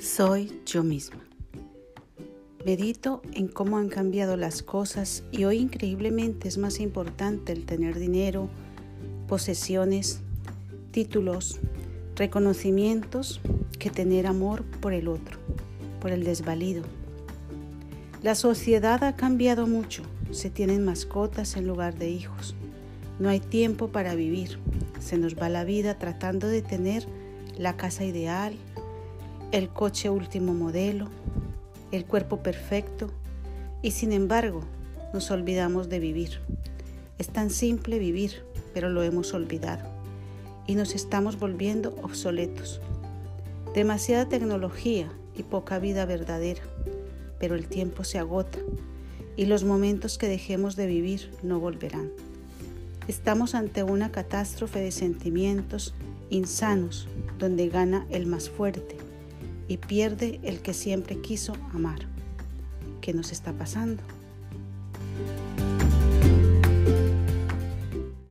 Soy yo misma. Medito en cómo han cambiado las cosas y hoy increíblemente es más importante el tener dinero, posesiones, títulos, reconocimientos que tener amor por el otro, por el desvalido. La sociedad ha cambiado mucho, se tienen mascotas en lugar de hijos. No hay tiempo para vivir, se nos va la vida tratando de tener la casa ideal, el coche último modelo, el cuerpo perfecto y sin embargo nos olvidamos de vivir. Es tan simple vivir, pero lo hemos olvidado y nos estamos volviendo obsoletos. Demasiada tecnología y poca vida verdadera, pero el tiempo se agota y los momentos que dejemos de vivir no volverán. Estamos ante una catástrofe de sentimientos insanos donde gana el más fuerte y pierde el que siempre quiso amar. ¿Qué nos está pasando?